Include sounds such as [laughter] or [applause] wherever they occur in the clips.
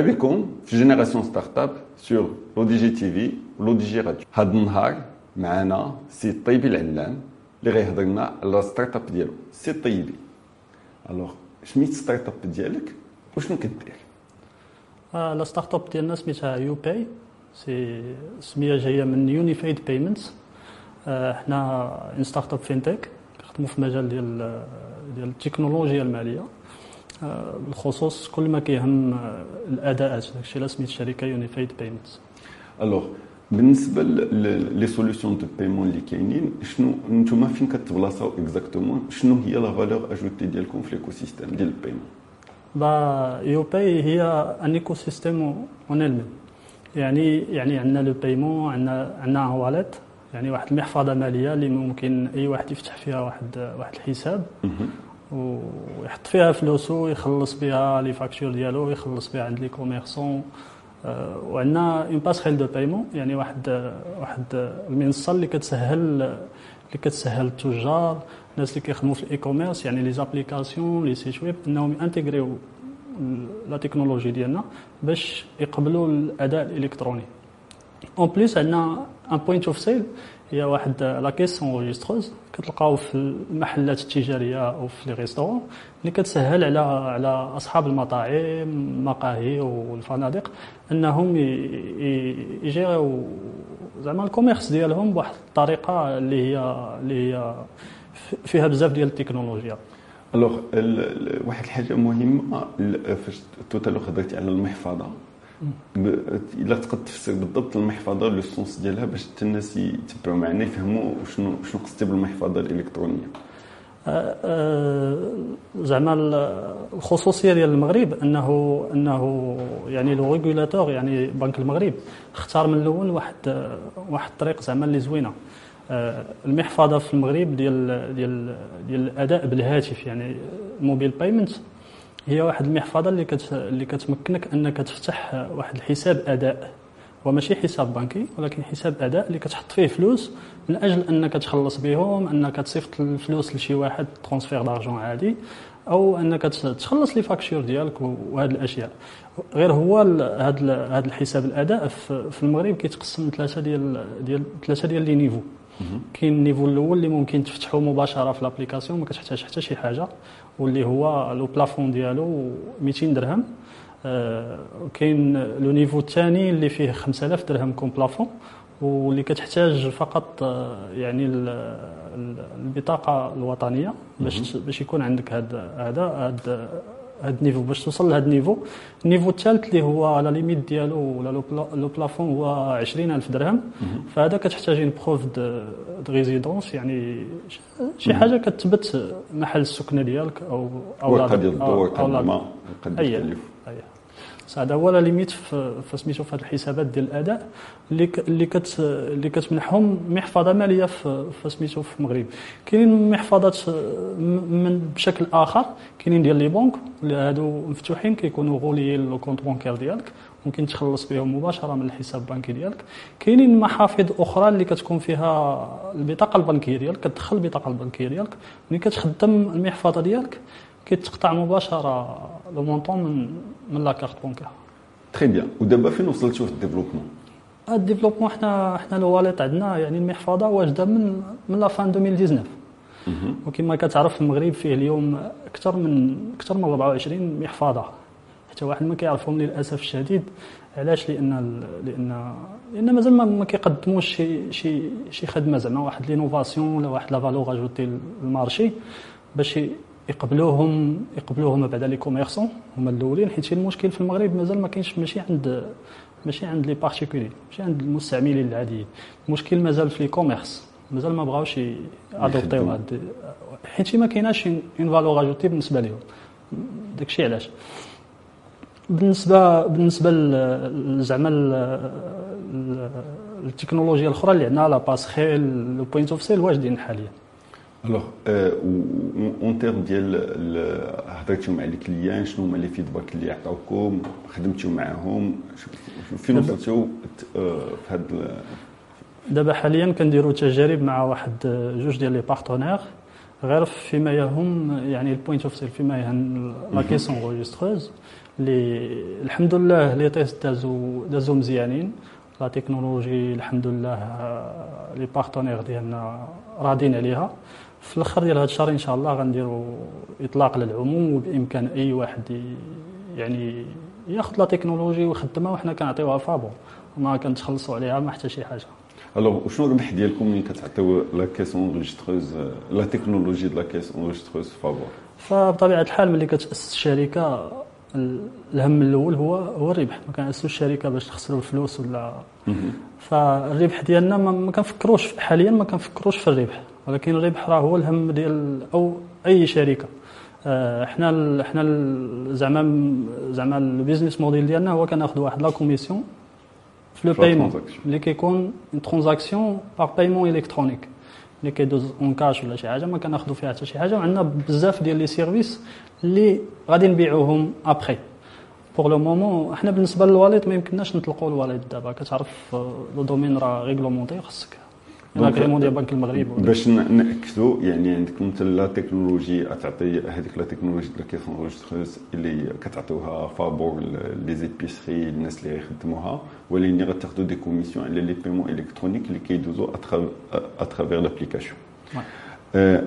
بكم في Génération Startup sur Le Desk TV و Le Desk Radio هذا النهار معنا سي طيبي العلام اللي غيهضر لنا على startup ديالو. سي طيبي. alors سميت startup ديالك؟ وشنو كدير؟ la startup ديالنا سميتها UPay سي سميه جاية من Unified Payments حنا une startup fintech كنخدموا في مجال ديال ديال التكنولوجيا المالية. بالخصوص كل ما كيهم الأداءات داكشي اللي سميت الشركة Unified Payments alors بالنسبة لي solutions de paiement اللي كاينين شنو نتوما فين كتبلاصاو exactement شنو هي la valeur ajoutée ديالكم في l'écosystème ديال ال paiement bah UPay هي un écosystème en يعني يعني عندنا le paiement عندنا عندنا wallet يعني واحد المحفظة مالية اللي ممكن أي واحد يفتح فيها واحد واحد الحساب. ويحط فيها فلوسو يخلص بها les factures ديالو يخلص بها عند les commerçants وعندنا une passerelle de paiement يعني واحد واحد المنصة اللي كتسهل اللي كتسهل التجار الناس اللي كيخدموا في ال e-commerce يعني les applications les sites web إنهم انتغريو la technologie ديالنا باش يقبلوا الأداء الإلكتروني. en plus عندنا un point of sale هي واحد la caisse enregistreuse كتلقاو في المحلات التجارية أو في les restaurants اللي كتسهل على على أصحاب المطاعم المقاهي والفنادق أنهم يجيريو زعما ال commerce ديالهم بواحد الطريقة اللي هي اللي هي فيها بزاف ديال التكنولوجيا. alors واحد الحاجة مهمة فاش tout à l'heure هضرتي على المحفظة. الا تقدر تفسر بالضبط المحفظة le sens ديالها باش حتى الناس يتبعوا معنا يفهموا شنو شنو قصدي بالمحفظة الإلكترونية. أه، أه، زعما الخصوصية ديال المغرب انه أنه يعني le régulateur يعني بنك المغرب اختار من الأول واحد واحد الطريق زعما اللي زوينة. أه، المحفظة في المغرب ديال ديال ديال الأداء بالهاتف يعني mobile payment هي واحد المحفظة اللي كت اللي كتمكنك انك تفتح واحد الحساب أداء. وماشي حساب بنكي ولكن حساب أداء اللي كتحط فيه فلوس من أجل انك تخلص بهم انك تصيفط الفلوس لشي واحد transfert d'argent عادي أو انك تخلص les factures ديالك وهاد الأشياء. غير هو هذا الحساب الأداء في المغرب كيتقسم ثلاثة ديال ديال ثلاثة ديال les niveaux. كاين ال niveau الأول اللي ممكن تفتحه مباشرة في l'application ما كتحتاج حتى شي حاجة. واللي هو le plafond ديالو 200 درهم. آه، كاين le niveau الثاني اللي فيه 5000 درهم comme plafond. واللي كتحتاج فقط آه، يعني البطاقة الوطنية باش باش يكون عندك هذا هذا هاد ال niveau باش توصل لهاد ال niveau. ال niveau الثالث اللي هو la limite ديالو ولا le plafond هو 20000 درهم. فهذا كتحتاج une preuve de résidence يعني شي حاجة كتثبت محل السكنة ديالك أو أو لا ديال الضوء أو قد يكلف هذا هو limite في سميتو في هذه الحسابات ديال الأداء اللي كت اللي كتمنحهم محفظة مالية في سميتو في المغرب. كاينين محفظات من بشكل آخر كاينين ديال les banques هادو مفتوحين كيكونوا reliés le compte bancaire ديالك ممكن تخلص بهم مباشرة من الحساب البنكي ديالك. كاينين محافظ أخرى اللي كتكون فيها البطاقة البنكية ديالك كتدخل البطاقة البنكية ديالك ملي كتخدم المحفظة ديالك. كيتقطع مباشرة le montant من من la carte bancaire très bien ودابا فين وصلتوا في الديفلوبمون الديفلوبمون حنا حنا ال wallet عندنا يعني المحفظة واجدة من من la fin 2019 وكما كتعرف في المغرب فيه اليوم أكثر من أكثر من 24 محفظة. حتى واحد ما كيعرفهم للأسف الشديد. علاش؟ لأن لأن لأن مازال ما كيقدموش شي شي شي خدمة. زعما واحد l'innovation ولا واحد la valeur ajoutée لل marché باش يقبلوهم يقبلوهم بعدا les commerçants هما الأولين حيت المشكل في المغرب مازال ما كاينش ماشي عند ماشي عند les particuliers ماشي عند المستعملين العاديين. المشكل مازال في les commerces مازال ما بغاوش adoptiw هاد حيت ما كايناش une valeur ajoutée بالنسبة لهم داكشي علاش؟ بالنسبة بالنسبة زعما التكنولوجيا الأخرى اللي عندنا la passerelle le point of sale واجدين حاليا؟ alors en termes ديال هضرتيو مع ال clients شنو هما les feedbacks اللي عطاوكم خدمتيو معاهم فين وصلتوا في هاد دابا حاليا كنديروا تجارب مع واحد جوج ديال les partenaires غير فيما يهم يعني ال point of sale فيما يهم la caisse enregistreuse اللي الحمد لله les tests دازو دازو مزيانين la technologie الحمد لله les partenaires ديالنا راضين عليها في الآخر ديال هذا الشهر ان شاء الله غنديروا اطلاق للعموم وبامكان اي واحد يعني ياخذ la technologie ويخدمها وحنا كنعطيوها فابور ما كنتخلصوا عليها ما حتى شي حاجة. alors شنو الربح ديالكم ملي كتعطيو la caisse enregistreuse la technologie de la caisse enregistreuse فابور فبطبيعة الحال ملي كتأسس الشركة الهم الأول هو هو الربح. ما كنأسسوش الشركة باش تخسروا الفلوس ولا فالربح ديالنا ما كنفكروش حاليا ما كنفكروش في الربح. ولكن الربح راه هو الهم ديال أو أي شركة. آه، حنا حنا زعما زعما ال business model ديالنا هو كناخذ واحد la commission في le paiement اللي كيكون transaction par paiement électronique اللي كيدوز en cash ولا شي حاجة ما كناخذوا فيها حتى شي حاجة. وعندنا بزاف ديال les services اللي غادي نبيعوهم après pour le moment إحنا بالنسبة لل wallet ما يمكنناش نطلقوا ال wallet دابا. كتعرف le domaine راه réglementé خاصك l'agrément ديال بنك المغرب باش ناكدوا يعني عندكم انت la technologie تعطي هذيك la technologie ديال caisse اللي كتعطيوها فابور les épiceries الناس اللي يخدموها ولكن غتاخذوا des commissions على les paiements électroniques اللي كيدوزوا à travers l'application.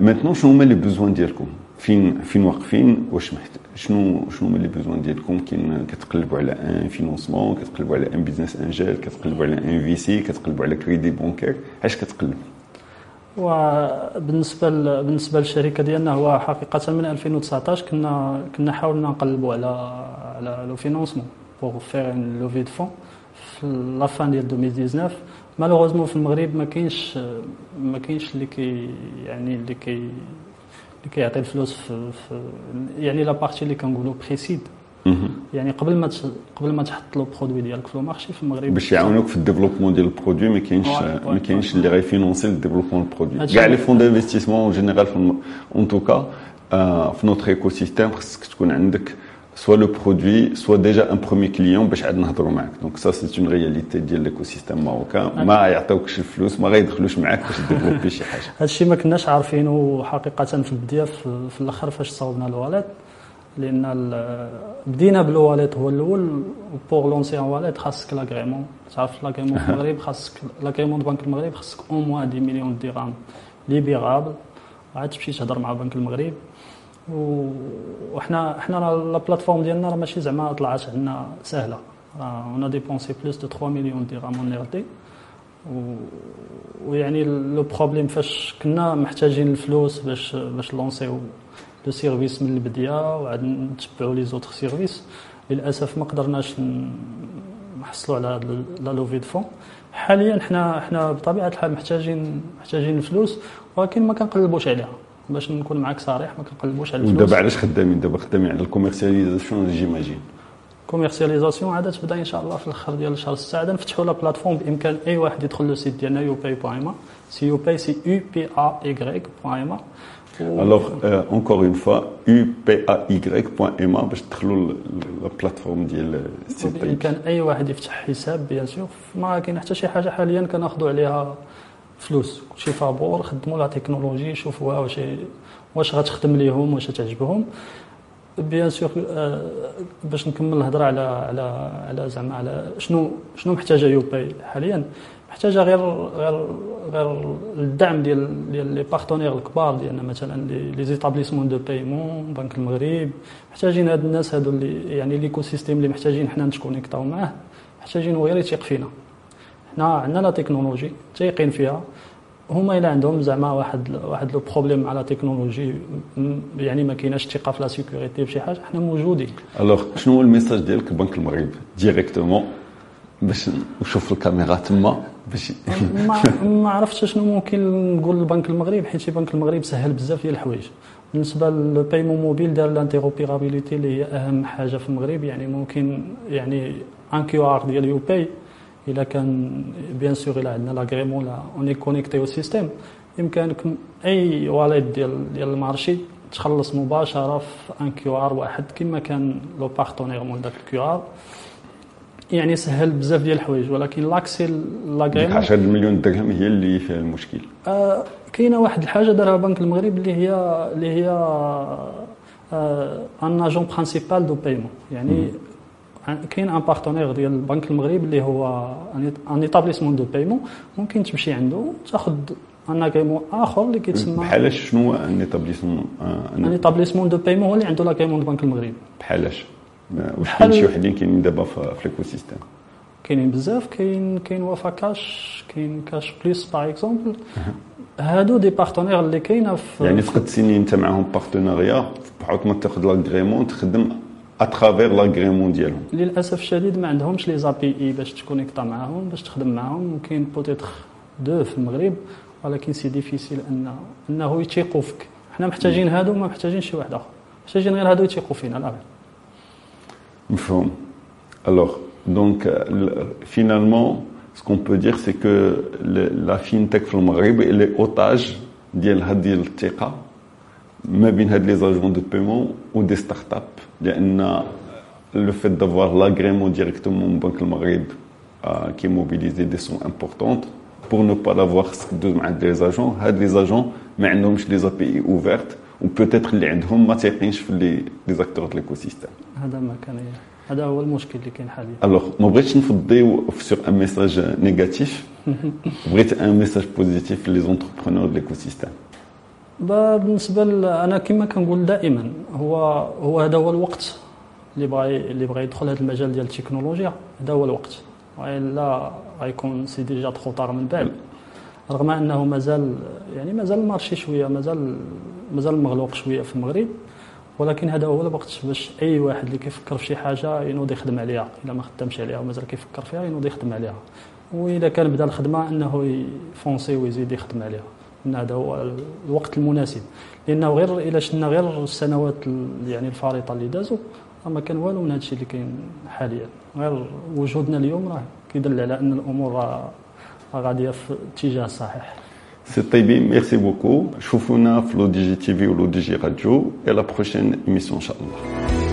maintenant شنو هما les besoins ديالكم؟ فين فين واقفين واش محت... شنو شنو هما les besoins ديالكم؟ كاين كتقلبوا على un financement كتقلبوا على un business angel كتقلبوا على un VC كتقلبوا على crédit bancaire اش كتقلب وبالنسبه ل... بالنسبة للشركة ديالنا هو حقيقة من 2019 كنا كنا حاولنا نقلبوا على على le financement pour faire levée de fonds في la fin ديال 2019 malheureusement في المغرب ما كاينش ما كاينش اللي كي يعني اللي كي اللي كيعطي الفلوس في, في يعني la partie اللي كنقولوا pre-seed يعني قبل ما قبل ما تحط le produit ديالك في ال marché في المغرب باش يعاونوك في ال développement ديال ال produit ما كاينش ما كاينش اللي غي financer ال développement ال produit كاع les fonds d'investissement en général en tout cas في notre écosystème خصك تكون عندك soit le produit, soit déjà un premier client باش عاد نهضروا معاك. donc ça c'est une réalité ديال l'écosystème marocain ما يعطيوكش الفلوس ما غيدخلوش معاك باش développer شي حاجة. هذا الشيء ما كناش عارفينه حقيقة في البداية في الأخر فاش صاوبنا ال wallet لأن بدينا بال wallet هو الأول pour lancer un wallet خاصك l'agrément. تعرف l'agrément في المغرب [laughs] خاصك l'agrément بنك المغرب خاصك au moins 10 مليون درهم libérable عاد تمشي تهضر مع بنك المغرب. وحنا حنا la plateforme ديالنا راه ماشي زعما طلعت عندنا سهله on a dépensé plus de 3 مليون درهم en R&D ويعني le problème فاش كنا محتاجين الفلوس باش باش lancer و le service من البدايه وعاد نتبعوا les autres services للأسف ما قدرناش نحصلوا على la levée de fonds حاليا حنا حنا بطبيعة الحال محتاجين محتاجين الفلوس ولكن ما كنقلبوش عليها. باش نكون معاك صريح ما كنقلبوش على الفلوس. ودابا علاش خدامين؟ دابا خدامين على ال commercialisation j'imagine. commercialisation عاد تبدا إن شاء الله في الأخر ديال الشهر 6 عاد نفتحوا la plateforme بإمكان اي واحد يدخل le site ديالنا UPay point ma c'est UPay c'est U P A Y point ma alors encore une fois U P A Y point ma باش تدخلوا la plateforme ديال ال site بإمكان اي واحد يفتح حساب bien sûr ما كاين حتى شي حاجة حاليا كناخذوا عليها فلوس. كلشي فابور خدموا la technologie شوفوها واش واش غتخدم ليهم واش تعجبهم bien sûr باش نكمل الهضرة على على على زعما على شنو شنو محتاجة UPay حاليا. محتاجة غير غير غير الدعم ديال ديال les partenaires الكبار ديالنا مثلا les établissements de paiement بنك المغرب. محتاجين هاد الناس هادو اللي يعني l'écosystème اللي محتاجين حنا نتكونيكطاو معاه. محتاجين هو غير يثيق فينا. حنا عندنا la technologie تايقين فيها. هما إلا عندهم زعما واحد واحد le problème على تكنولوجي يعني ما كايناش ثقة في la sécurité بشي حاجة حنا موجودين. alors شنو هو ال message ديالك بنك المغرب directement باش نشوف الكاميرا تما باش ما [laughs] ما عرفتش شنو ممكن نقول لبنك المغرب حيت بنك المغرب سهل بزاف ديال الحوايج. بالنسبة لل paiement mobile دار l'interopérabilité اللي هي أهم حاجة في المغرب يعني ممكن يعني un QR ديال UPay الا كان bien sûr الا عندنا l'agrément لا on est connecté au système يمكنكم أي wallet ديال ديال ال marché تخلص مباشرة في un QR واحد كما كان le partenaire مول داك ال QR يعني سهل بزاف ديال الحوايج ولكن l'accès l'agrément 10 مليون درهم هي اللي فيها المشكل. آه كاينة واحد الحاجة دارها بنك المغرب اللي هي اللي هي un agent principal de paiement يعني كاين un partenaire ديال البنك المغرب اللي هو un établissement de paiement ممكن تمشي عنده تاخذ un agrément اخر اللي كيتسمى بحال شنو un établissement un établissement de paiement هو اللي عنده l'agrément de بنك المغرب بحالاش واش كاين شي وحدين كاينين دابا في ال écosystème كاينين بزاف كاين كاين Wafacash كاين Cash Plus par exemple هادو des partenaires اللي كاينة في يعني تقد تسيني انت معاهم partenariat بحال ما تاخذ l'agrément تخدم à travers l'agrément ديالهم للأسف الشديد ما عندهمش les API باش تكونيكتا معاهم باش تخدم معاهم. كاين peut-être deux في المغرب ولكن c'est difficile أنه يتيقوا فيك. حنا محتاجين هادو ما محتاجين شي واحد آخر. محتاجين غير هادو يتيقوا فينا لا مفهوم. alors donc finalement ce qu'on peut dire c'est que la fintech في المغرب elle est otage ديال هذه الثقة. ما بين هاد les agents de paiement و des startups لأن le fait d'avoir l'agrément directement من بنك المغرب qui mobilisent des sommes importantes pour ne pas l'avoir دوز مع les agents هاد les agents ما عندهمش les API ouvertes et peut-être اللي عندهم ما تيقينش في les les acteurs de l'écosystème هذا ما كان هذا هو المشكل اللي كاين حاليا. alors ما بغيتش نفضيو sur un message négatif بغيت un message positif les entrepreneurs de l'écosystème بالنسبة أنا كما كنقول دائما هو هو هذا هو الوقت اللي بغى اللي بغى يدخل هذا المجال ديال التكنولوجيا. هذا هو الوقت. والا غيكون c'est déjà trop tard من بعد. رغم أنه مازال يعني مازال ال marché شوية مازال مازال مغلوق شوية في المغرب. ولكن هذا هو الوقت باش أي واحد اللي كيفكر في شي حاجة ينوض يخدم عليها. إلا ما خدمش عليها ومازال كيفكر فيها ينوض يخدم عليها. وإذا كان بدأ الخدمة أنه يفونسي ويزيد يخدم عليها. ان هذا هو الوقت المناسب. لأنه غير إلا شفنا غير السنوات يعني الفارطة اللي دازوا ما كان والو من هذا الشيء اللي كاين حاليا. غير وجودنا اليوم راه كيدل على أن الأمور راه غادية في الاتجاه الصحيح سي طيبي merci beaucoup. شوفونا في لو دي جي تي في ولو دي جي راديو. la prochaine émission إن شاء الله.